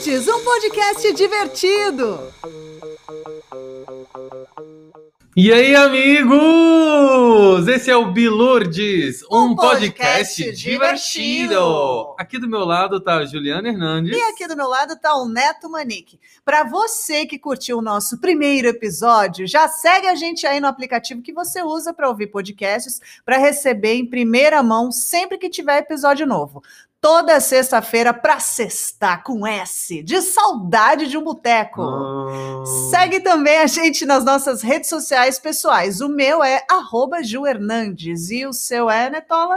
Um podcast divertido. E aí, amigos? Esse é o Bilurdes, um, Um podcast, podcast divertido. divertido. Aqui do meu lado tá a Juliana Hernandes. E aqui do meu lado tá o Neto Manique. Para você que curtiu o nosso primeiro episódio, já segue a gente aí no aplicativo que você usa para ouvir podcasts, para receber em primeira mão sempre que tiver episódio novo. Toda sexta-feira para sextar com S, de saudade de um boteco. Ah, Segue também a gente nas nossas redes sociais pessoais. O meu é arroba Ju Hernandes e o seu é, Netola?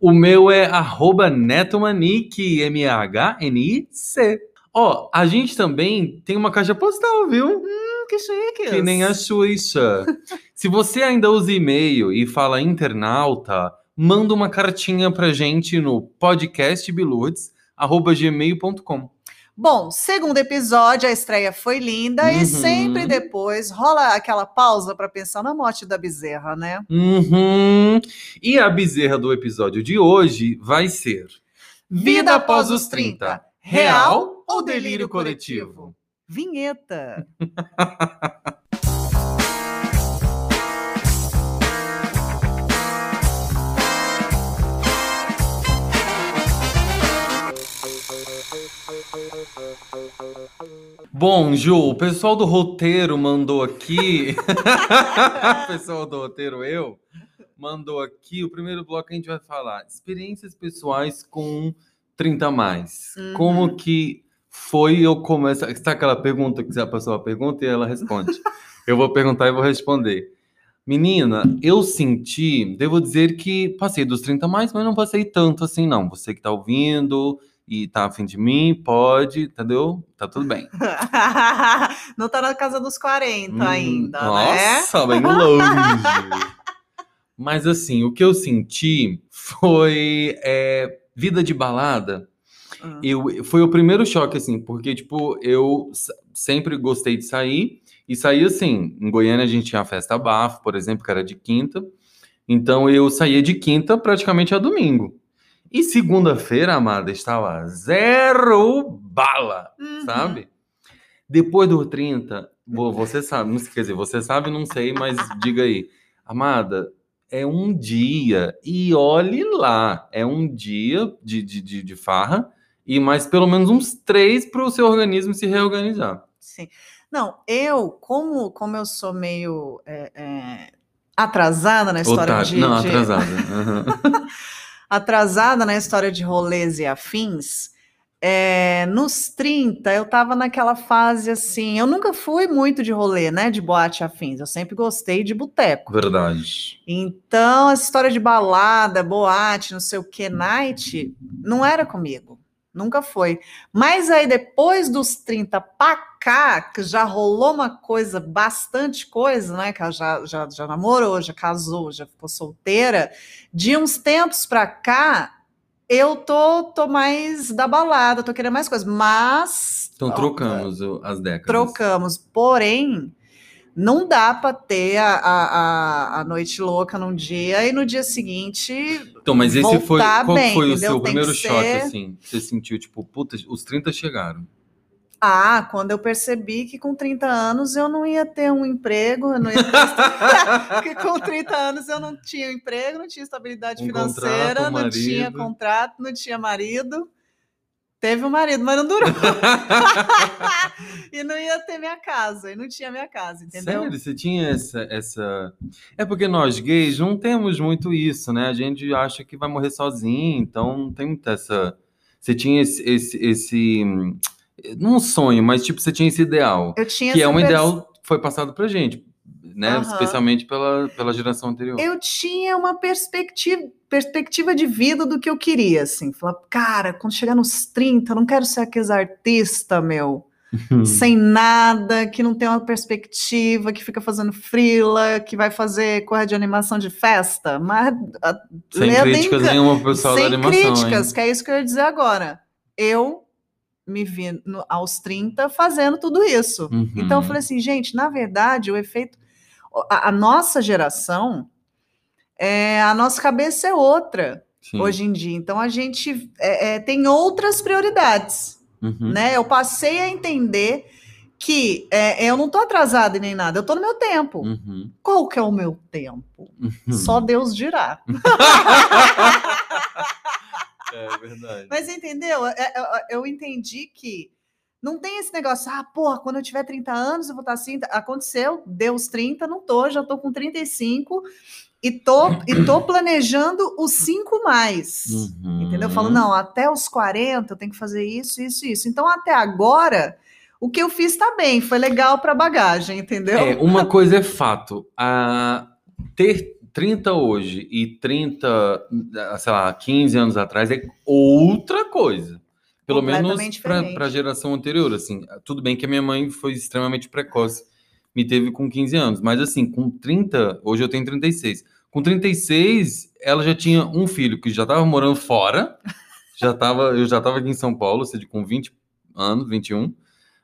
O meu é arroba netomanique, M-A-H-N-I-C. Ó, a gente também tem uma caixa postal, viu? Hum, que chique. Que nem a Xuxa. Se você ainda usa e-mail e fala internauta, manda uma cartinha pra gente no podcastbilurdes.gmail.com. Bom, segundo episódio, a estreia foi linda Uhum. e sempre depois rola aquela pausa para pensar na morte da bezerra, né? Uhum. E a bezerra do episódio de hoje vai ser Vida após os 30. Real ou delírio coletivo? Vinheta. Bom, Ju, o pessoal do roteiro mandou aqui. o pessoal do roteiro, eu, mandou aqui. O primeiro bloco a gente vai falar experiências pessoais com 30 a mais. Uhum. Como que foi eu começar. Está aquela pergunta que a pessoa pergunta e ela responde. eu vou perguntar e vou responder. Menina, eu senti, devo dizer que passei dos 30 a mais, mas não passei tanto assim, não. Você que tá ouvindo e tá afim de mim, pode, entendeu? Tá tudo bem. Não tá na casa dos 40 Hum, ainda, né? Nossa, bem longe. Mas assim, o que eu senti foi é, vida de balada. Hum. Eu, foi o primeiro choque, assim, porque, tipo, eu sempre gostei de sair. E saía assim, em Goiânia a gente tinha a festa bafo, por exemplo, que era de quinta. Então eu saía de quinta praticamente a domingo. E segunda-feira, amada, estava zero bala Uhum. sabe? Depois do 30, vo- você sabe, não quer dizer, você sabe, não sei, mas diga aí. Amada, é um dia, e olhe lá, é um dia de, de, de, de farra, e mais pelo menos uns três para o seu organismo se reorganizar. Sim. Não, eu, como, como eu sou meio é, é, atrasada na história Otário. de, Não, de- atrasada. aham. Atrasada na história de rolês e afins, é, nos 30 eu tava naquela fase assim, eu nunca fui muito de rolê, né, de boate afins, eu sempre gostei de boteco. Verdade. Então, essa história de balada, boate, não sei o que, night, não era comigo. Nunca foi. Mas aí, depois dos 30 pra cá, que já rolou uma coisa, bastante coisa, né? Que ela já, já, já namorou, já casou, já ficou solteira. De uns tempos pra cá, eu tô, tô mais da balada, tô querendo mais coisas. Mas. Então ó, trocamos as décadas. Trocamos. Porém, não dá para ter a, a, a- noite louca num dia e no dia seguinte. Então, mas esse foi. Qual bem, foi o entendeu? seu Tem primeiro que choque, ser- assim? Você sentiu, tipo, puta, os 30 chegaram. Ah, quando eu percebi que com 30 anos eu não ia ter um emprego, eu não ia ter... porque com 30 anos eu não tinha emprego, não tinha estabilidade Um financeira, contrato, não tinha marido. contrato, não tinha marido. Teve um marido, mas não durou. e não ia ter minha casa, e não tinha minha casa, entendeu? Sério, você tinha essa, essa. É porque nós gays não temos muito isso, né? A gente acha que vai morrer sozinho, então não tem muita essa. Você tinha esse, esse, esse, não um sonho, mas tipo, você tinha esse ideal. Eu tinha Que é um pers- ideal que foi passado pra gente, né? Aham. Especialmente pela, pela geração anterior. eu tinha uma perspectiva, perspectiva de vida do que eu queria, assim. Falar, cara, quando chegar nos 30, eu não quero ser aqueles artista, meu, Hum. sem nada, que não tem uma perspectiva, que fica fazendo frila, que vai fazer corra de animação de festa. Mas a, Sem críticas nenhuma pro pessoal da sem animação. críticas, hein? que é isso que eu ia dizer agora. Eu me vi no- aos 30 fazendo tudo isso. Uhum. Então eu falei assim, gente, na verdade, o efeito. A, a nossa geração, é, a nossa cabeça é outra Sim. hoje em dia. Então a gente é, é, tem outras prioridades. Uhum. né? Eu passei a entender que é, eu não tô atrasada nem nada, eu tô no meu tempo. Uhum. Qual que é o meu tempo? Uhum. Só Deus dirá. É verdade. Mas entendeu? É, é, Eu entendi que não tem esse negócio, ah, porra, quando eu tiver 30 anos eu vou estar assim. Aconteceu, deu os 30, não tô, já tô com 35 e tô, e tô planejando os 5 mais. Uhum. Entendeu? Eu falo, não, até os 40 eu tenho que fazer isso, isso, isso. Então, até agora, o que eu fiz tá bem, foi legal para bagagem, entendeu? É, uma coisa é fato. A ter 30 hoje e 30, sei lá, 15 anos atrás é outra coisa. Pelo menos para a geração anterior, assim. Tudo bem que a minha mãe foi extremamente precoce, me teve com 15 anos, mas assim, com 30, hoje eu tenho 36. Com 36, ela já tinha um filho que já estava morando fora, já tava, eu já estava aqui em São Paulo, ou seja, com 20 anos, 21.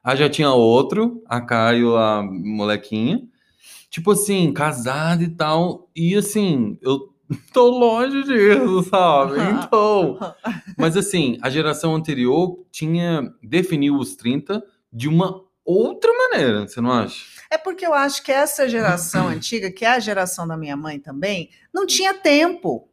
Aí já tinha outro, a Caio, a molequinha. Tipo assim, casado e tal. E assim, eu tô longe disso, sabe? Então. Mas assim, a geração anterior tinha definiu os 30 de uma outra maneira, você não acha? É porque eu acho que essa geração antiga, que é a geração da minha mãe também, não tinha tempo.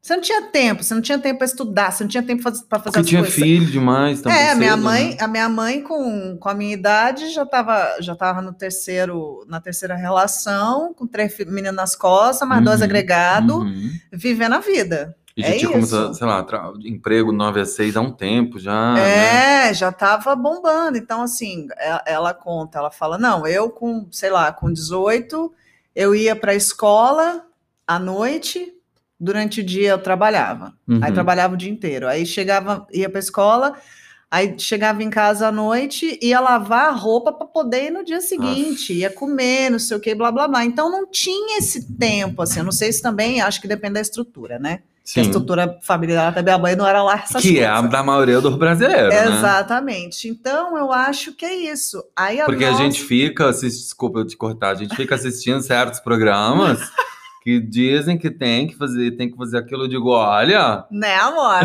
Você não tinha tempo, você não tinha tempo para estudar, você não tinha tempo para fazer Porque as tinha coisas. filho demais também. É, a minha cedo, mãe, né? a minha mãe com, com a minha idade já estava já tava no terceiro, na terceira relação, com três meninos nas costas, mais dois Uhum, agregados, uhum. vivendo a vida. E já É tinha começado, sei lá, emprego 9 a 6 há um tempo já. né? É, já estava bombando. Então, assim, e- ela conta, ela fala: não, eu com, sei lá, com 18, eu ia para a escola à noite, durante o dia eu trabalhava. Aí Uhum. trabalhava o dia inteiro. Aí chegava, ia para a escola, aí chegava em casa à noite, ia lavar a roupa para poder ir no dia seguinte, ia comer, não sei o que, blá blá blá. Então não tinha esse tempo, assim. Eu não sei se também, acho que depende da estrutura, né? Que a Sim. estrutura familiar da minha mãe não era lá essas Que é a coisas. da maioria do brasileiro, né? Exatamente. Então, eu acho que é isso. Aí a Porque a nossa- gente fica, assist... desculpa eu te cortar, a gente fica assistindo certos programas que dizem que tem que fazer, tem que fazer aquilo. Eu digo, olha, Né, amor?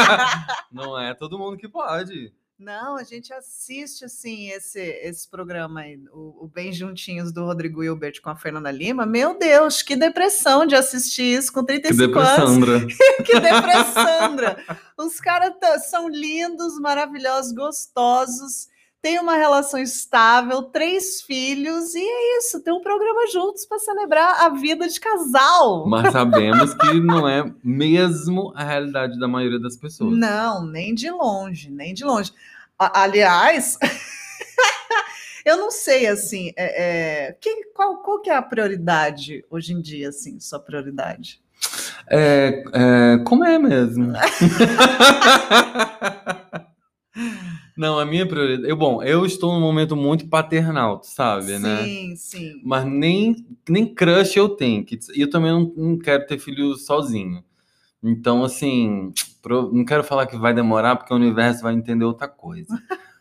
não é todo mundo que pode. Não, a gente assiste, assim, esse, esse programa aí, o, o Bem Juntinhos do Rodrigo Hilbert com a Fernanda Lima. Meu Deus, que depressão de assistir isso com Que 35 anos. depressandra. Que depressandra. Os caras tá- são lindos, maravilhosos, gostosos, têm uma relação estável, três filhos, e é isso, tem um programa juntos para celebrar a vida de casal. Mas sabemos que não é mesmo a realidade da maioria das pessoas. Não, nem de longe, nem de longe. Aliás, eu não sei assim, é, é, que- qual, qual que é a prioridade hoje em dia, assim, sua prioridade? É, é, como é mesmo? Não, a minha prioridade. Eu, bom, eu estou num momento muito paternal, tu sabe, né? sim, sim. Mas nem, nem crush eu tenho. E eu também não, não quero ter filho sozinho. Então, assim, não quero falar que vai demorar, porque o universo vai entender outra coisa.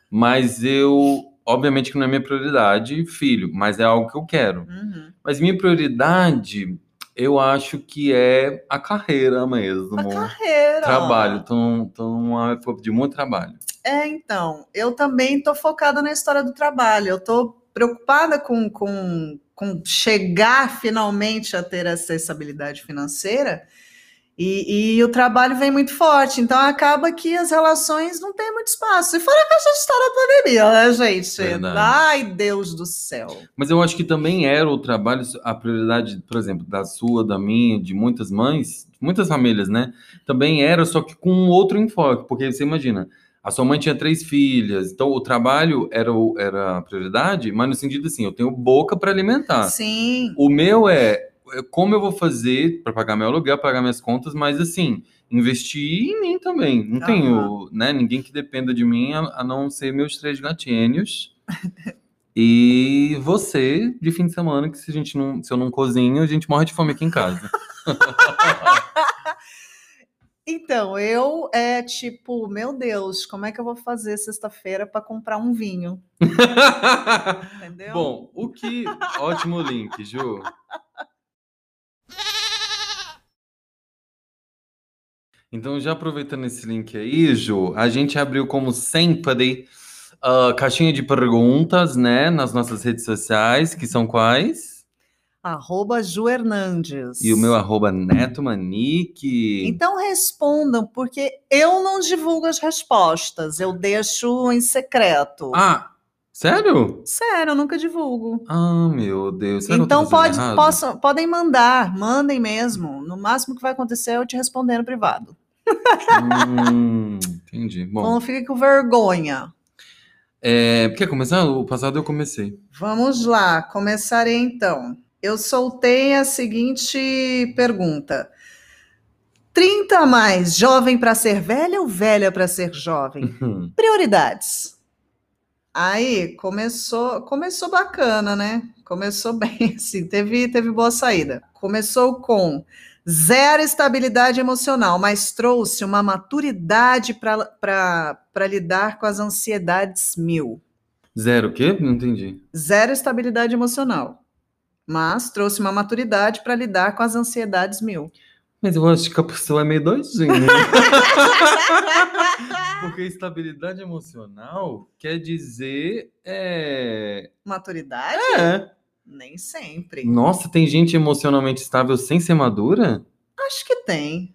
Mas eu, obviamente que não é minha prioridade, filho, mas é algo que eu quero. Uhum. Mas minha prioridade, eu acho que é a carreira mesmo. A carreira. Trabalho, tô, tô numa época de muito trabalho. É, então, eu também estou focada na história do trabalho. Eu estou preocupada com, com, com chegar finalmente a ter essa estabilidade financeira. E, e o trabalho vem muito forte, então acaba que as relações não têm muito espaço. E fora que essa história da pandemia, né, gente? Verdade. Ai, Deus do céu. Mas eu acho que também era o trabalho, a prioridade, por exemplo, da sua, da minha, de muitas mães, muitas famílias, né? Também era, só que com outro enfoque, porque você imagina, a sua mãe tinha três filhas, então o trabalho era, o- era a prioridade, mas no sentido assim, eu tenho boca para alimentar. Sim, O meu é como eu vou fazer para pagar meu aluguel, pagar minhas contas, mas assim, investir em mim também. Não tenho, né, ninguém que dependa de mim a, a não ser meus três gatinhos. e você, de fim de semana, que se a gente não, se eu não cozinho, a gente morre de fome aqui em casa. Então, eu é tipo, meu Deus, como é que eu vou fazer sexta-feira para comprar um vinho? Entendeu? Bom, o que. Ótimo link, Ju. Então, já aproveitando esse link aí, Ju, a gente abriu, como sempre, a caixinha de perguntas, né, nas nossas redes sociais, que são quais? Arroba Ju Hernandes. E o meu arroba Neto Manique. Então respondam, porque eu não divulgo as respostas, eu deixo em secreto. Ah, sério? Sério, eu nunca divulgo. Ah, meu Deus. tô Então pode, possam- podem mandar, mandem mesmo. No máximo que vai acontecer é eu te responder no privado. Hum, entendi. Bom, Então não fique com vergonha. é, quer começar? O passado eu comecei. Vamos lá, começarei então. Eu soltei a seguinte pergunta: 30 a mais, jovem para ser velha ou velha para ser jovem? Hum. Prioridades. Aí começou, começou bacana, né? Começou bem, assim, teve, teve boa saída. Começou com zero estabilidade emocional, mas trouxe uma maturidade para lidar com as ansiedades mil. Zero o quê? Não entendi. Zero estabilidade emocional, mas trouxe uma maturidade para lidar com as ansiedades mil. Mas eu acho que a pessoa é meio doidinha. Porque estabilidade emocional quer dizer. É... Maturidade? é. Nem sempre. Nossa, tem gente emocionalmente estável sem ser madura? Acho que tem.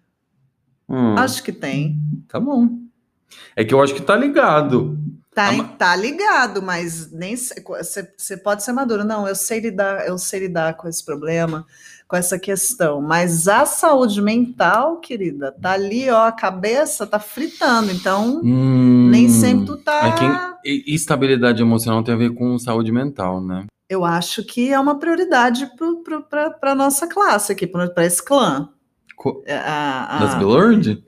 Hum, Acho que tem. Tá bom. É que eu acho que tá ligado. Tá, ma- tá ligado, mas nem você pode ser maduro. Não, eu sei lidar, eu sei lidar com esse problema, com essa questão. Mas a saúde mental, querida, tá ali, ó, a cabeça tá fritando. Então, Hum, nem sempre tu tá. é quem- estabilidade emocional tem a ver com saúde mental, né? Eu acho que é uma prioridade para a nossa classe aqui, para esse clã. Co- É, a- a- Das Billord?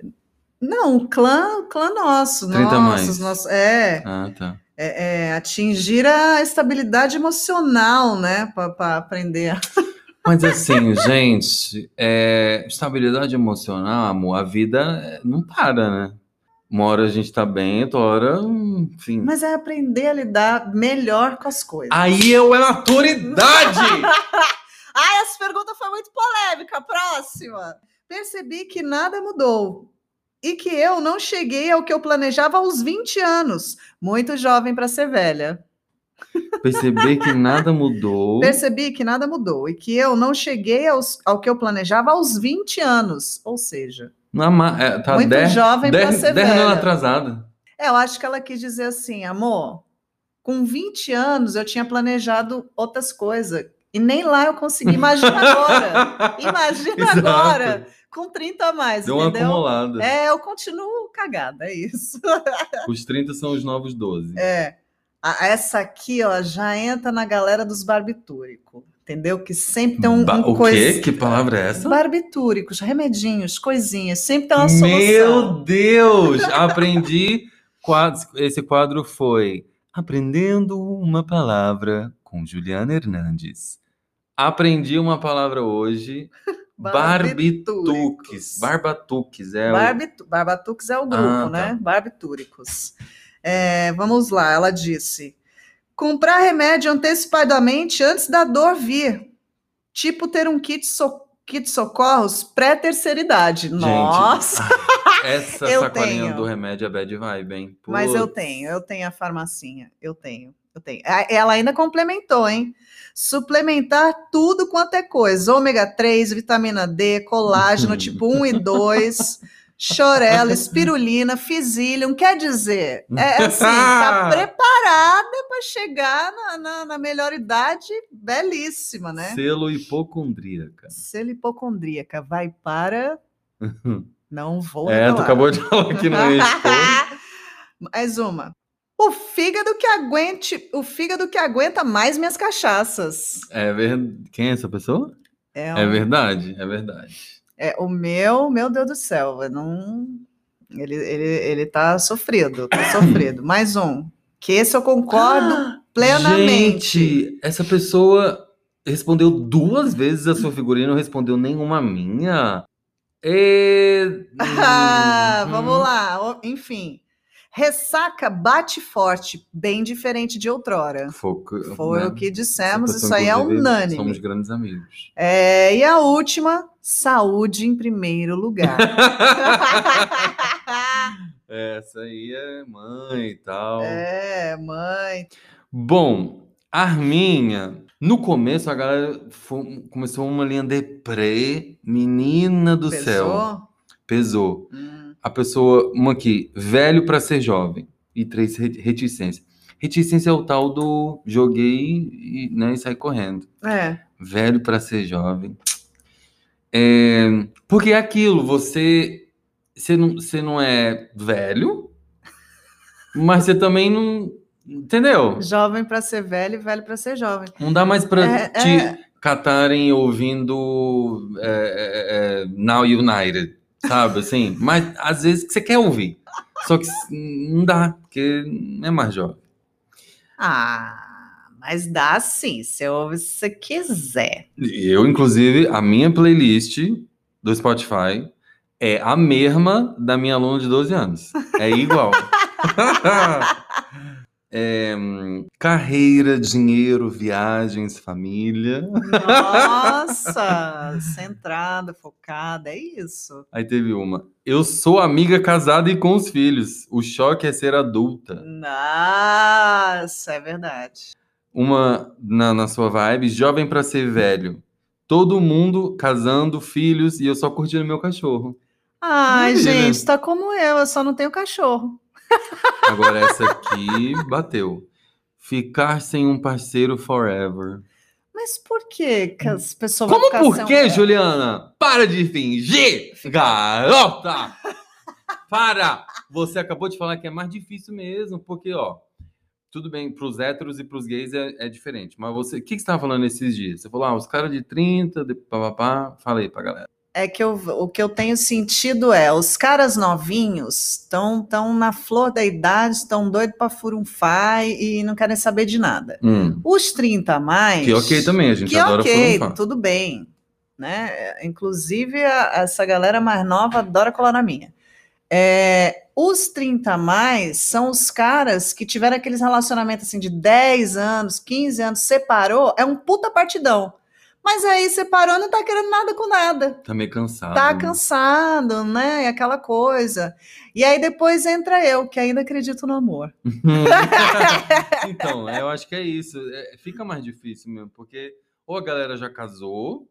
Não, o clã, o clã nosso. 30 a mais. nossos, nosso- é, Ah, tá. é, é, atingir a estabilidade emocional, né? Para aprender. a- Mas assim, gente, é, estabilidade emocional, amor, a vida é, não para, né? Uma hora a gente tá bem, outra hora, enfim. Mas é aprender a lidar melhor com as coisas. Aí eu é maturidade! Ai, essa pergunta foi muito polêmica. Próxima. Percebi que nada mudou e que eu não cheguei ao que eu planejava aos 20 anos. Muito jovem para ser velha. Perceber que nada mudou. Percebi que nada mudou e que eu não cheguei aos- ao que eu planejava aos 20 anos. Ou seja, Na ma- é, tá muito 10 jovem para ser anos velha. atrasada. É, eu acho que ela quis dizer assim, amor, com 20 anos eu tinha planejado outras coisas. E nem lá eu consegui. Imagina agora. Imagina agora. Com 30 a mais, Deu uma entendeu? acumulada. É, eu continuo cagada, é isso. Os 30 são os novos 12. É. A- Essa aqui, ó, já entra na galera dos barbitúricos, entendeu? Que sempre tem um, Ba- um o coisa- quê? Que palavra é essa? Barbitúricos, remedinhos, coisinhas, sempre tem uma solução. Meu Deus! Aprendi. quadro- Esse quadro foi Aprendendo uma Palavra com Juliana Hernandes. Aprendi uma palavra hoje. Barbituques. Barbatuques. É o... Barbitu- Barbatuques é o grupo, Ah, tá. né? Barbitúricos. É, vamos lá, ela disse: comprar remédio antecipadamente antes da dor vir. Tipo ter um kit, so- kit socorros pré-terceira idade. Gente, Nossa! Essa Eu sacolinha tenho. do remédio é bad vibe, hein? Mas eu tenho, eu tenho a farmacinha, eu tenho, eu tenho. Ela ainda complementou, hein? Suplementar tudo quanto é coisa: ômega 3, vitamina D, colágeno tipo 1 e 2, chorela, espirulina, fisilium. Quer dizer, é assim, tá preparada para chegar na, na, na melhor idade, belíssima, né? Selo hipocondríaca. Ser hipocondríaca vai para. Não vou. É, tu acabou de falar que não ia. Mais uma. O fígado que aguente, o fígado que aguenta mais minhas cachaças. É verdade. Quem é essa pessoa? É, É um- verdade, é verdade. É o meu, meu Deus do céu, eu não ele, ele, ele tá sofrido, tá sofrido. Mais um. Que esse eu concordo plenamente. Gente, essa pessoa respondeu duas vezes a sua figurinha e não respondeu nenhuma minha. E... Ah, Hum, vamos lá. Enfim. Ressaca bate forte, bem diferente de outrora. Foi, o que- Foi né? o que Essa dissemos, isso aí é unânime. Somos grandes amigos. É, e a última, saúde em primeiro lugar. Essa aí é mãe e tal. é, mãe. Bom, Arminha, no começo a galera fo- começou uma linha deprê, menina do céu. Pesou? Pesou. Hum, A pessoa, uma aqui, velho pra ser jovem. E três, re- reticência. Reticência é o tal do joguei e, né, e saí correndo. é. Velho pra ser jovem. É, porque é aquilo, você, você, não, você não é velho, mas você também não. Entendeu? Jovem para ser velho e velho para ser jovem. Não dá mais pra É, te é. catarem ouvindo é, é, é, Now United, sabe? Assim, mas às vezes que você quer ouvir. Só que não dá, porque não é mais jovem. Ah, mas dá sim, se ouve se você quiser. Eu, inclusive, a minha playlist do Spotify é a mesma da minha aluna de 12 anos. É igual. É, carreira, dinheiro, viagens, família. Nossa, centrada, focada, é isso. Aí teve uma. Eu sou amiga casada e com os filhos. O choque é ser adulta. Nossa, é verdade. Uma na, na sua vibe, jovem pra ser velho. Todo mundo casando, filhos e eu só curtindo meu cachorro. Ai, Maravilha. gente, tá como eu, eu só não tenho cachorro. Agora essa aqui bateu. Ficar sem um parceiro forever. Mas por que que as pessoas Como por quê, Juliana? Para de fingir, garota! Para! Você acabou de falar que é mais difícil mesmo, porque, ó, tudo bem, pros héteros e pros gays é, é diferente. Mas você, o que, que você tava falando esses dias? Você falou, ah, os caras de 30, de papapá. Fala aí pra galera. É que eu- o que eu tenho sentido é, os caras novinhos estão tão na flor da idade, estão doidos para furunfar e não querem saber de nada. Hum, Os 30 a mais. que ok também, a gente que adora ok, furunfar. tudo bem. Né? Inclusive, a- essa galera mais nova adora colar na minha. É, os 30 a mais são os caras que tiveram aqueles relacionamentos assim de 10 anos, 15 anos, separou, é um puta partidão. Mas aí separou não tá querendo nada com nada. Tá meio cansado. Tá né? cansado, né? Aquela coisa. E aí depois entra eu, que ainda acredito no amor. então, eu acho que é isso. É, fica mais difícil mesmo, porque ou a galera já casou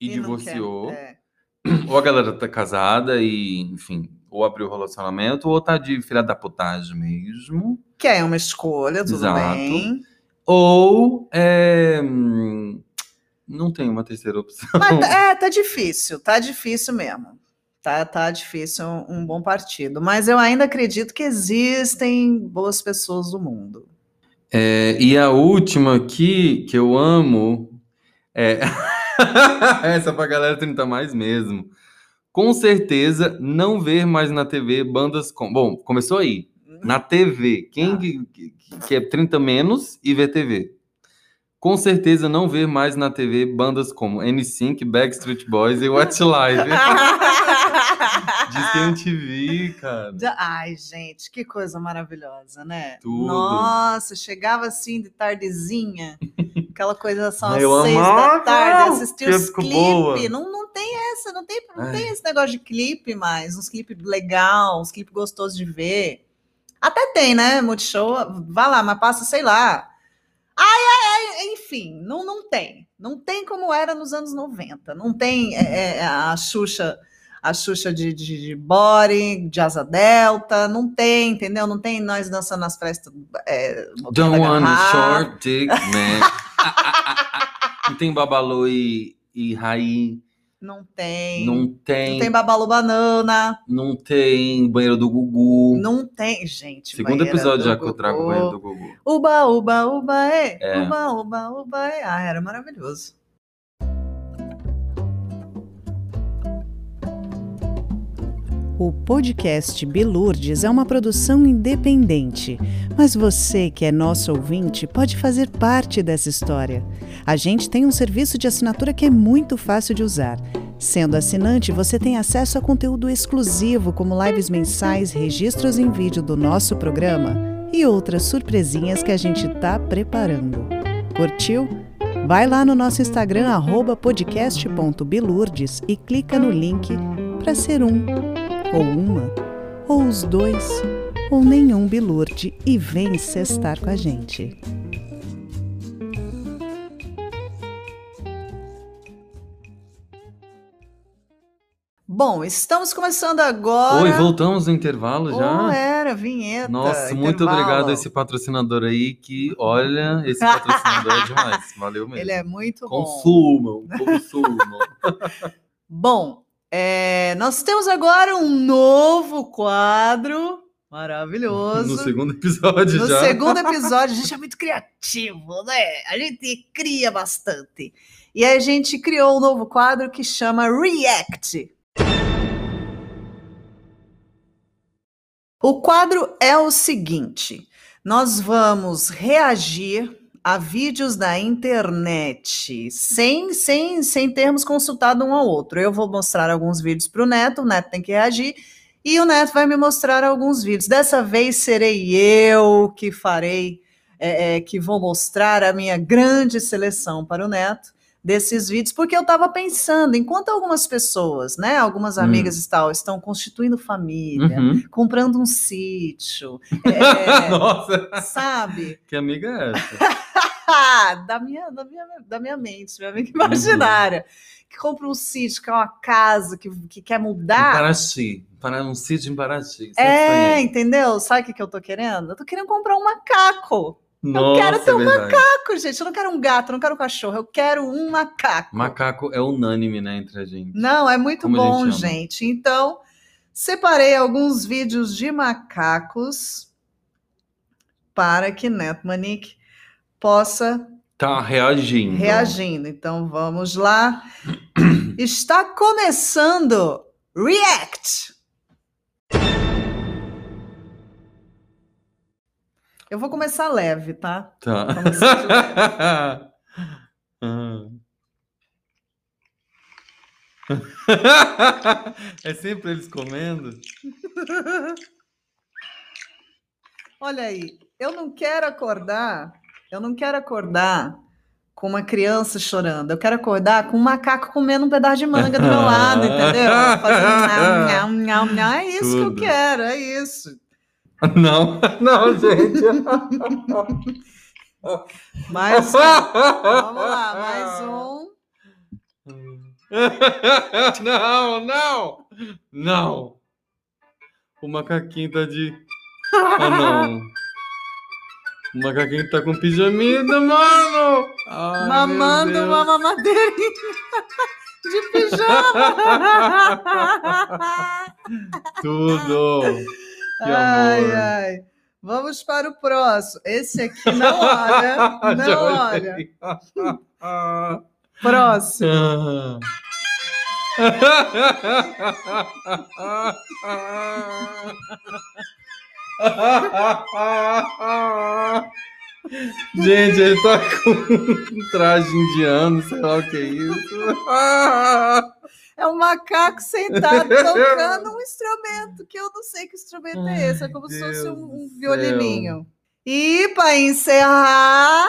e, quer- divorciou, é. ou a galera tá casada e, enfim, ou abriu o relacionamento, ou tá de filha da putagem mesmo, Que é uma escolha, tudo Exato. bem. ou é, não tem uma terceira opção. Mas tá- é, tá difícil, tá difícil mesmo. Tá, tá difícil um, um bom partido. Mas eu ainda acredito que existem boas pessoas do mundo. É, e a última aqui, que eu amo, é. Essa pra galera 30 mais mesmo. Com certeza, não ver mais na TV bandas com. Bom, começou aí. Na TV. Quem Ah. que- que é 30 menos e vê TV? Com certeza, não ver mais na TV bandas como NSYNC, Backstreet Boys e Westlife. Diz que MTV, cara. Ai, gente, que coisa maravilhosa, né? Tudo. Nossa, chegava assim de tardezinha, aquela coisa só às seis da tarde, assistir os clipes. Não, não tem essa, não tem, não Ai. tem esse negócio de clipe mais, uns clipes legal, uns clipes gostosos de ver. Até tem, né? Multishow, vá lá, mas passa, sei lá. Ai, enfim, não, não tem. Não tem como era nos anos 90. Não tem é, é, a Xuxa, a Xuxa de, de, de body, de asa delta, não tem, entendeu? Não tem nós dançando nas festas. É, Don't da want a garrafa. short dick, man. Não tem Babalu e, e Raí. Não tem. Não Não tem. tem Babalu Banana. Não tem banheiro do Gugu. Não tem, gente. Segundo episódio já que eu trago o Gugu. banheiro do Gugu. Uba, uba, uba, é. É. Uba, uba, uba, é. Ah, era maravilhoso. O podcast Bilurdes é uma produção independente, mas você que é nosso ouvinte pode fazer parte dessa história. A gente tem um serviço de assinatura que é muito fácil de usar. Sendo assinante, você tem acesso a conteúdo exclusivo, como lives mensais, registros em vídeo do nosso programa e outras surpresinhas que a gente tá preparando. Curtiu? Vai lá no nosso Instagram, podcast.bilurdes e clica no link para ser um, ou uma, ou os dois, ou nenhum bilurde e vem cestar com a gente. Bom, estamos começando agora. Oi, voltamos no intervalo já? Oh, era, vinheta. Nossa, muito intervalo. obrigado a esse patrocinador aí que, olha, esse patrocinador é demais. Valeu mesmo. Ele é muito consumam, bom. Consumam, bom, é, nós temos agora um novo quadro maravilhoso. No segundo episódio no já. No segundo episódio, a gente é muito criativo, né? A gente cria bastante. E a gente criou um novo quadro que chama React. O quadro é o seguinte: nós vamos reagir a vídeos da internet sem, sem, sem termos consultado um ao outro. Eu vou mostrar alguns vídeos para o Neto, o Neto tem que reagir, e o Neto vai me mostrar alguns vídeos. Dessa vez serei eu que farei, é, é, que vou mostrar a minha grande seleção para o Neto desses vídeos, porque eu estava pensando, enquanto algumas pessoas, né, algumas amigas hum. e tal, estão constituindo família, Uhum. comprando um sítio, é, Nossa, sabe? que amiga é essa? da, minha, da, minha, da minha mente, minha amiga imaginária, que compra um sítio, que é uma casa, que, que quer Em mudar. Paraty, para um sítio em Paraty. É, sonhei. entendeu? Sabe o que, que eu tô querendo? Eu tô querendo comprar um macaco. Nossa, quero ter é um verdade. Macaco, gente. Eu não quero um gato, eu não quero um cachorro, eu quero um macaco. Macaco é unânime, né, entre a gente. Não, é muito Como bom, gente gente. Então, separei alguns vídeos de macacos para que Neto Manique possa Tá reagindo. reagindo. Então, vamos lá. Está começando React. Eu vou começar leve, tá? Tá. Começar Ah. é sempre eles comendo? Olha aí, eu não quero acordar, eu não quero acordar com uma criança chorando, eu quero acordar com um macaco comendo um pedaço de manga do meu lado, entendeu? Fazendo nham, nham, nham. É isso que eu Tudo. quero, é isso. Não, não, gente. Mais um. Vamos lá, mais um. Não, não, não. O macaquinho tá de. Ah, não. O macaquinho tá com pijaminha, mano. Ai, Mamando uma mamadeirinha de pijama. Tudo. Ai, amor. ai. Vamos para o próximo. Esse aqui não olha, não olha. Próximo. Gente, ele tá com um traje indiano, sei lá o que é isso. É um macaco sentado tocando um instrumento que eu não sei que instrumento é esse. É como se fosse Deus um, um violininho. E para encerrar,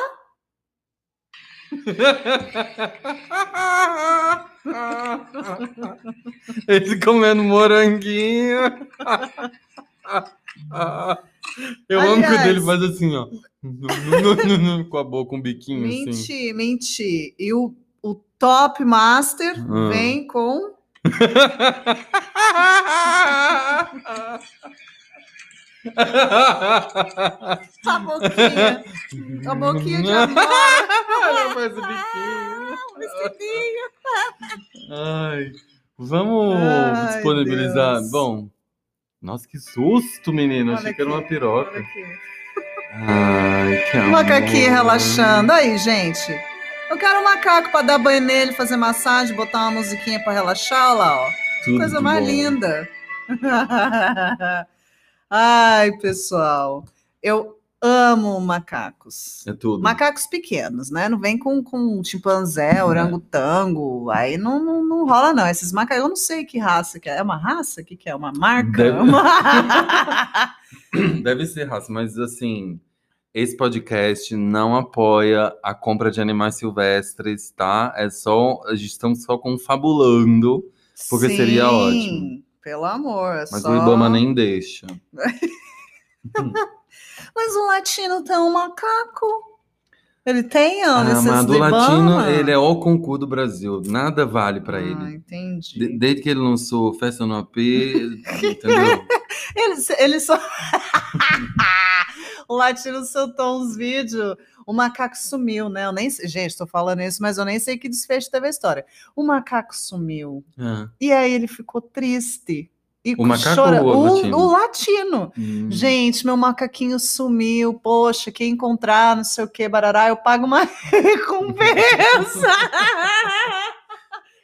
Ele comendo moranguinho. Eu amo que o Aliás- dele faz assim, ó. Com a boca, um biquinho assim. menti, menti. E o, o Top Master Ah. vem com. A boquinha. A boquinha de amor. Ela faz o biquinho. Vestidinho. Ai, vamos Ai, disponibilizar. Deus. Bom, nossa, que susto, menino. Olha Achei que era uma aqui, piroca. olha aqui. Ai, que amor. macaquinho relaxando. Aí, gente. Eu quero um macaco para dar banho nele, fazer massagem, botar uma musiquinha para relaxar. Olha lá, ó. Tudo Coisa mais bom. linda. Ai, pessoal. Eu, amo macacos. É tudo. Macacos pequenos, né? Não vem com, com chimpanzé, orangotango. Aí não, não, não rola, não. Esses macacos, eu não sei que raça que é. É uma raça? O que, que é? Uma marca? Deve- Uma- Deve ser raça, mas assim, esse podcast não apoia a compra de animais silvestres, tá? É só, estamos só confabulando, Porque seria Sim, ótimo. Pelo amor. é mas só... o Ibama nem deixa. Mas o latino tem um macaco. Ele tem, ó, Ah, mas do latino, ele é o concurso do Brasil. Nada vale pra Ah, ele. entendi. De- desde que ele lançou Festa no AP, entendeu? Ele, ele só. o latino soltou uns vídeos. O macaco sumiu, né? Eu nem Gente, tô falando isso, mas eu nem sei que desfecho teve a história. O macaco sumiu. Ah, E aí ele ficou triste. E O macaco chora- ou o o, latino? o latino. hum. Gente, meu macaquinho sumiu. Poxa, quem encontrar, não sei o que, barará, eu pago uma recompensa.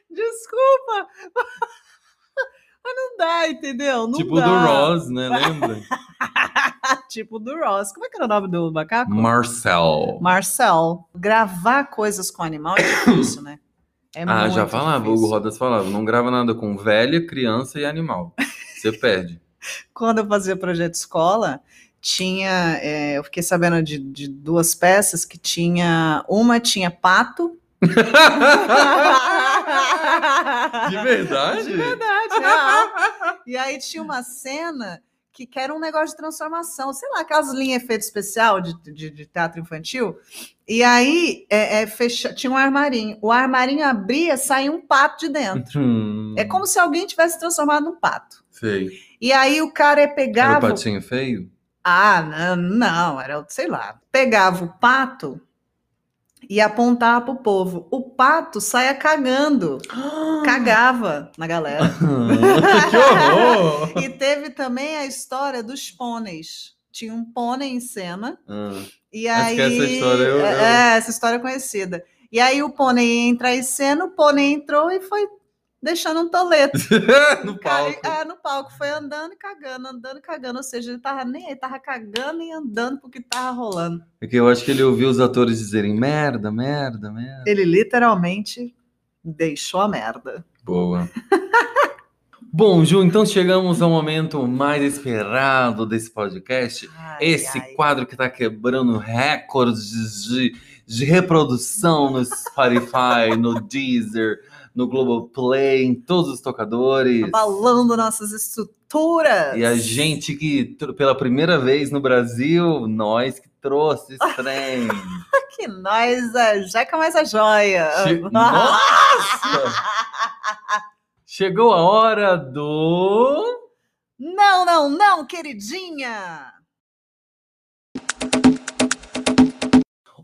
Desculpa. Mas não dá, entendeu? Não tipo dá. do Ross, né? Lembra? Tipo do Ross. Como é que era o nome do macaco? Marcel. Marcel. Gravar coisas com animal é difícil, né? É ah, já falava, o difícil. Hugo Rodas falava, não grava nada com velha, criança e animal. Você perde. Quando eu fazia projeto escola, tinha. é, eu fiquei sabendo de, de duas peças que tinha. Uma tinha pato. De verdade? De verdade, real. E aí tinha uma cena que, que era um negócio de transformação, sei lá, aquelas linhas efeito especial de, de, de teatro infantil. E aí é, é, fecha, tinha um armarinho. O armarinho abria, saía um pato de dentro. Hum, É como se alguém tivesse transformado num pato. Sei. E aí o cara Era o pegava. patinho feio? Ah, não, não, era, sei lá. Pegava o pato e apontava pro povo. O pato saia cagando, cagava na galera. que horror! E teve também a história dos pôneis. Tinha um pônei em cena, Ah, e Acho aí. que essa história eu- eu- É, essa história é conhecida. E aí o pônei ia entrar em cena, o pônei entrou e foi deixando um toleto. no palco. é, no palco, foi andando e cagando, andando e cagando. Ou seja, ele tava nem aí, tava cagando e andando porque tava rolando. É que eu acho que ele ouviu os atores dizerem merda, merda, merda. Ele literalmente deixou a merda. Boa. Bom, Ju, então chegamos ao momento mais esperado desse podcast. Ai, Esse ai. quadro que tá quebrando recordes de, de reprodução no Spotify, no Deezer, no Globoplay, em todos os tocadores. Abalando nossas estruturas. E a gente que, pela primeira vez no Brasil, nós que trouxe esse trem. Que nós, a Jeca mais a joia. Che- Nossa! Chegou a hora do. Não, não, não, queridinha.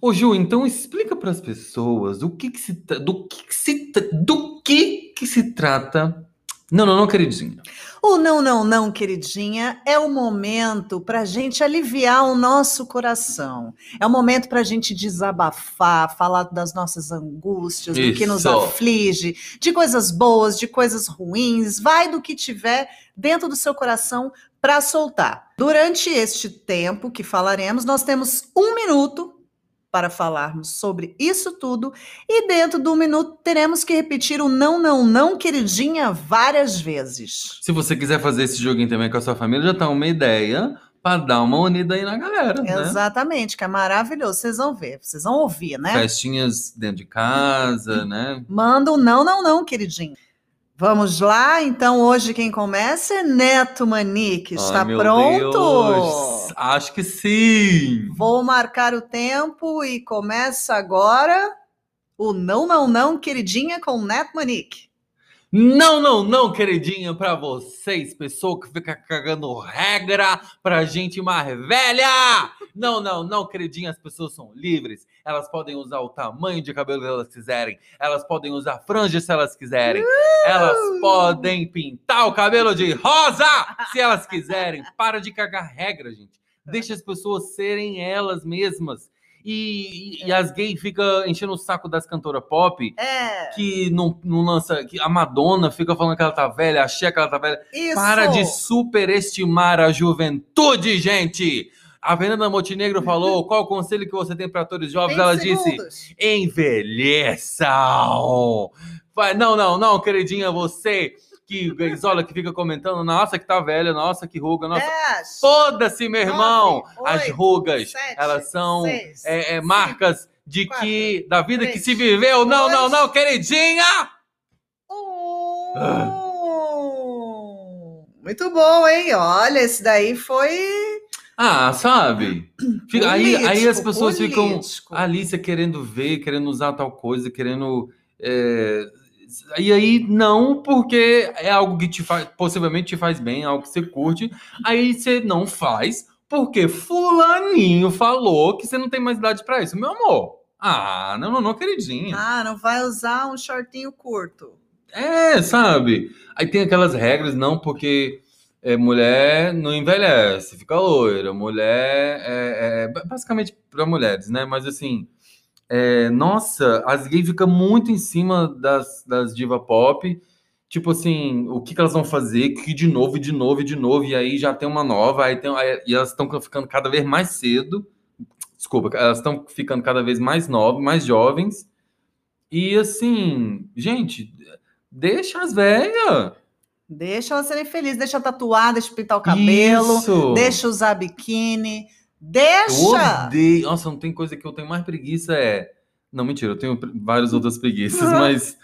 Ô, Ju, então explica para as pessoas do que, que se do que, que se do que que se trata. Não, não, não, queridinha. O não, não, não, queridinha, é o momento para a gente aliviar o nosso coração. É o momento para a gente desabafar, falar das nossas angústias, do que nos Isso. aflige, de coisas boas, de coisas ruins, vai do que tiver dentro do seu coração para soltar. Durante este tempo que falaremos, nós temos um minuto para falarmos sobre isso tudo e dentro do minuto teremos que repetir o não, não, não, queridinha várias vezes. Se você quiser fazer esse joguinho também com a sua família, já tá uma ideia para dar uma unida aí na galera, né? Exatamente, que é maravilhoso. Vocês vão ver, vocês vão ouvir, né? Festinhas dentro de casa, né? Manda um não, não, não, queridinho. Vamos lá, então hoje quem começa é Neto Manique. Está Ai, pronto? Deus, Acho que sim. Vou marcar o tempo e começa agora o não, não, não, queridinha com Neto Manique. Não, não, não, queridinha, pra vocês, pessoa que fica cagando regra pra gente mais velha. Não, não, não, queridinha, as pessoas são livres. Elas podem usar o tamanho de cabelo que elas quiserem. Elas podem usar franja se elas quiserem. Elas podem pintar o cabelo de rosa se elas quiserem. Para de cagar regra, gente. Deixa as pessoas serem elas mesmas. E, e- as gays ficam enchendo o saco das cantoras pop É, que não, não lança. Que a Madonna fica falando que ela tá velha, a que ela tá velha. isso. Para de superestimar a juventude, gente! A Fernanda Montenegro falou: qual o conselho que você tem para atores jovens? 20 Ela disse: segundos. envelheçam. Vai, não, não, não, queridinha, você que isola, que fica comentando, nossa, que tá velha, nossa, que ruga, nossa. Dez, Foda-se, meu irmão! nove, As oito, rugas, sete, elas são seis, é, é, cinco, marcas de quatro, que da vida que três, se viveu. Não, não, dois. não, queridinha! Um. Muito bom, hein? Olha, esse daí foi Ah, sabe? Fica- aí, aí as político, pessoas ficam político. a Alicia querendo ver, querendo usar tal coisa, querendo. é, E aí, não, porque é algo que te faz, possivelmente te faz bem, algo que você curte. Aí você não faz, porque Fulaninho falou que você não tem mais idade pra isso. Meu amor. Ah, não, não, não, queridinha. Ah, não vai usar um shortinho curto. É, sabe? Aí tem aquelas regras, não, porque é, mulher não envelhece, fica loira. Mulher é, é basicamente para mulheres, né? Mas assim, é, nossa, as gays ficam muito em cima das, das diva pop. Tipo assim, o que, que elas vão fazer? Que de novo, de novo, de novo, e aí já tem uma nova, aí tem, aí- e elas estão ficando cada vez mais cedo. Desculpa, elas estão ficando cada vez mais novas, mais jovens. E assim, gente, deixa as velhas. Deixa ela serem felizes, deixa tatuar, deixa pintar o cabelo, Isso. deixa usar biquíni, Eu deixa. odeio. Nossa, não tem coisa que eu tenho mais preguiça é. Não, mentira, eu tenho várias outras preguiças, mas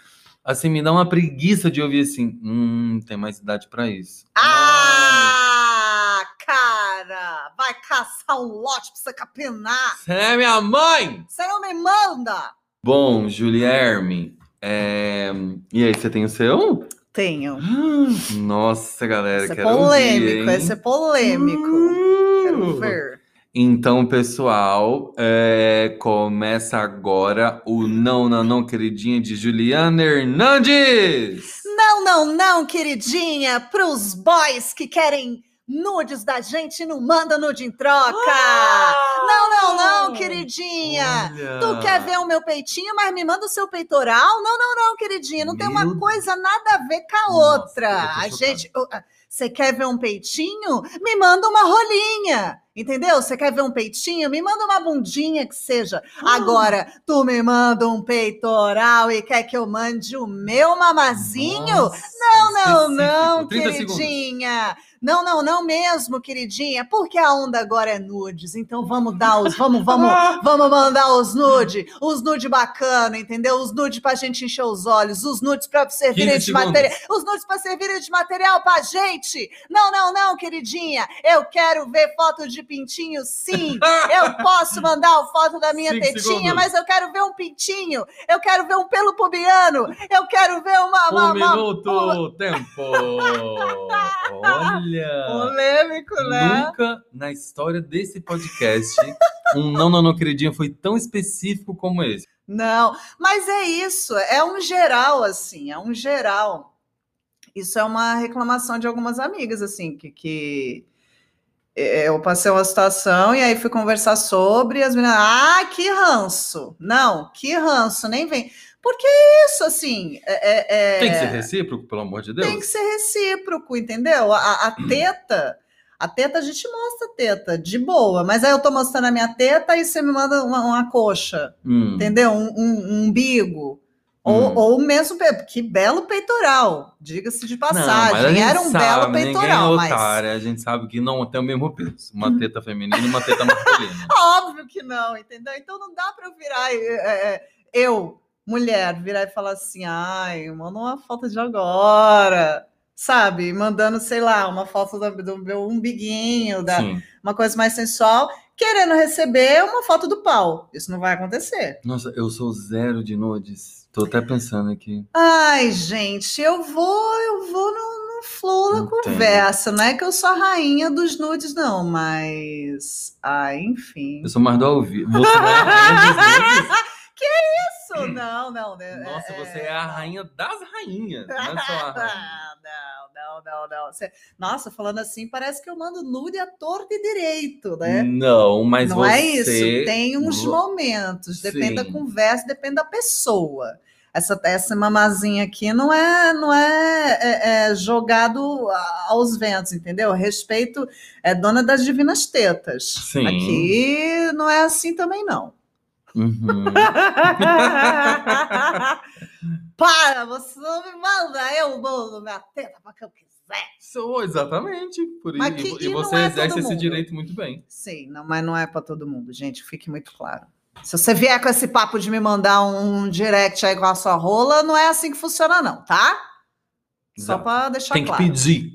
assim, me dá uma preguiça de ouvir assim. Hum, tem mais idade pra isso. Ah, cara, vai caçar um lote pra você capinar. Você é minha mãe! Você não me manda. Bom, Julierme. é, E aí, você tem o seu? Tenho. Nossa, galera, Esse é polêmico, ouvir, esse é polêmico. Hum. Quero ver. Então, pessoal, é, começa agora o Não, Não, Não, Queridinha de Juliana Hernandes! Não, não, não, queridinha, pros boys que querem nudes da gente não manda nude em troca. Não, não, não, queridinha. Olha. Tu quer ver o meu peitinho, mas me manda o seu peitoral? Não, não, não, queridinha. Não tem uma Meu coisa nada a ver com a outra. A chocado. Você quer ver um peitinho? Me manda uma rolinha. Entendeu? Você quer ver um peitinho? Me manda uma bundinha que seja. Ah. Agora, tu me manda um peitoral e quer que eu mande o meu mamazinho? Nossa, Não, não, não. 30 segundos. queridinha. Não, não, não mesmo, queridinha. Porque a onda agora é nudes. Então vamos dar os, vamos, vamos, vamos mandar os nude, os nude bacana, entendeu? Os nude pra gente encher os olhos, os nudes pra servirem 15 de material, os nudes pra servirem de material pra gente. Não, não, não, queridinha. Eu quero ver foto de pintinho, sim. Eu posso mandar a foto da minha Cinco tetinha, segundos. mas eu quero ver um pintinho. Eu quero ver um pelo pubiano. Eu quero ver uma, uma, Um uma- minuto, tempo! Olha! polêmico, né? Nunca na história desse podcast um Não, Não, Não, Queridinha foi tão específico como esse. Não, mas é isso, é um geral, assim, é um geral. Isso é uma reclamação de algumas amigas, assim, que, que é, eu passei uma situação e aí fui conversar sobre, e as meninas, ah, que ranço. Não, que ranço, nem vem. Porque é isso, assim, é, é- Tem que ser recíproco, pelo amor de Deus. tem que ser recíproco, entendeu? A, a teta, a teta a gente mostra a teta, de boa, mas aí eu tô mostrando a minha teta e você me manda uma, uma coxa Hum. entendeu? Um, um- um umbigo. Ou, Hum. ou mesmo, que belo peitoral, diga-se de Não, passagem. gente Era um sabe, belo ninguém é peitoral, mas A gente sabe que não tem o mesmo peso. Uma teta feminina e uma teta masculina. óbvio que não, entendeu? Então não dá para eu virar, é, é, eu, mulher, virar e falar assim, ai, manda uma foto de agora, sabe? Mandando, sei lá, uma foto do, do meu umbiguinho, da, Sim. uma coisa mais sensual, querendo receber uma foto do pau. Isso não vai acontecer. Nossa, eu sou zero de nudes. Tô até pensando aqui. Ai, gente, eu vou, eu vou no, no flow da conversa. Não é que eu sou a rainha dos nudes, não, mas. Ai, enfim. Eu sou mais do ao vivo. Você não é a rainha dos nudes? Isso, não, não. né, Nossa, é- você é a rainha das rainhas. Não é só a rainha. não, não, não, não. Você- Nossa, falando assim, parece que eu mando nude à torta e direito, né? Não, mas não você... é isso. Tem uns momentos. Depende da Sim. conversa, depende da pessoa. essa, essa mamazinha aqui não é, não é, é, é jogado aos ventos, entendeu? Respeito é dona das divinas tetas. Sim. Aqui não é assim também, não. Uhum. Para, você não me manda eu dou minha teta para que eu quiser. Sou, exatamente. Por Mas isso. que- E e você é exerce esse direito muito bem. Sim, não, mas não é para todo mundo, gente, fique muito claro. Se você vier com esse papo de me mandar um direct aí com a sua rola, não é assim que funciona, não, tá? Só Exato. para deixar Tem que claro. pedir.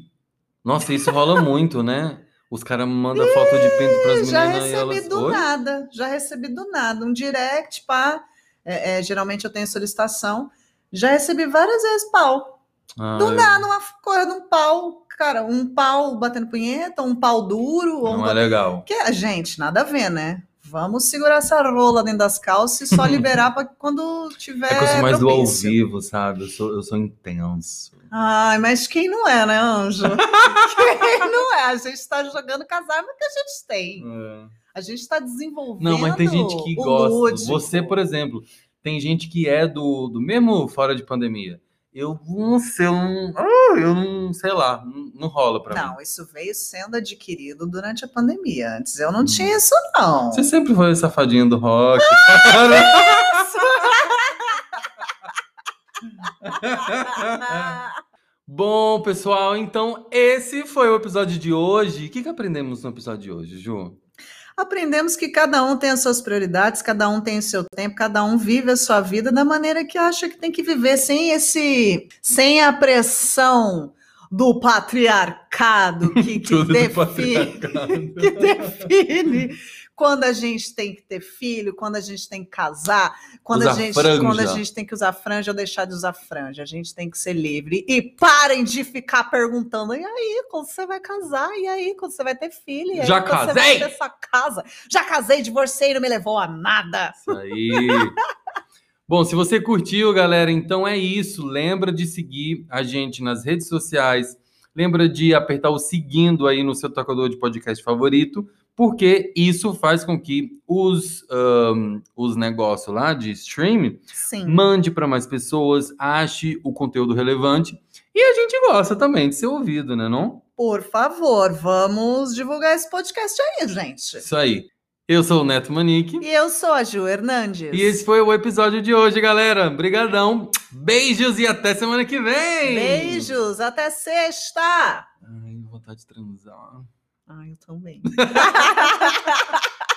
Nossa, isso rola muito, né? Os caras mandam foto de pinto pras Já meninas e recebi elas. do Oi? nada, já recebi do nada. Um direct, pá. É, é, geralmente eu tenho solicitação. Já recebi várias vezes pau. Ah, Do eu- nada, uma coisa de um pau, cara, um pau batendo punheta, um pau duro. Não um... é legal. Que, gente, nada a ver, né? Vamos segurar essa rola dentro das calças e só liberar para quando tiver. É que eu sou mais do ao propício. vivo, sabe? Eu sou, eu sou intenso. Ai, mas quem não é, né, Anjo? quem não é? A gente está jogando com as armas que a gente tem. A gente está desenvolvendo. Não, mas tem gente que gosta. lúdico. Você, por exemplo, tem gente que é do, do mesmo fora de pandemia. Eu não sei, eu não, ah, eu não sei lá, não, não rola pra mim. Não, isso veio sendo adquirido durante a pandemia. Antes eu não tinha isso, não. Você sempre foi safadinho do rock. Bom, pessoal, então esse foi o episódio de hoje. O que, que aprendemos no episódio de hoje, Ju? Aprendemos que cada um tem as suas prioridades, cada um tem o seu tempo, cada um vive a sua vida da maneira que acha que tem que viver, sem esse, sem a pressão do patriarcado que, que Tudo do define, patriarcado. que define quando a gente tem que ter filho, quando a gente tem que casar, quando, a gente, franja. quando a gente tem que usar franja ou deixar de usar franja. A gente tem que ser livre. E parem de ficar perguntando: e aí, quando você vai casar? E aí, quando você vai ter filho? E aí, Já quando você casei! vai casa? Já casei, divorciei, não me levou a nada. Isso aí. Bom, se você curtiu, galera, então é isso. Lembra de seguir a gente nas redes sociais. Lembra de apertar o seguindo aí no seu tocador de podcast favorito, porque isso faz com que os, ahn, os negócios lá de streaming Sim. mande para mais pessoas, ache o conteúdo relevante. E a gente gosta também de ser ouvido, né, não? Por favor, vamos divulgar esse podcast aí, gente. Isso aí. Eu sou o Neto Manique. E eu sou a Ju Hernandes. E esse foi o episódio de hoje, galera. Obrigadão. Beijos e até semana que vem. Beijos, até sexta! Ai, vontade de transar. Ai, eu também.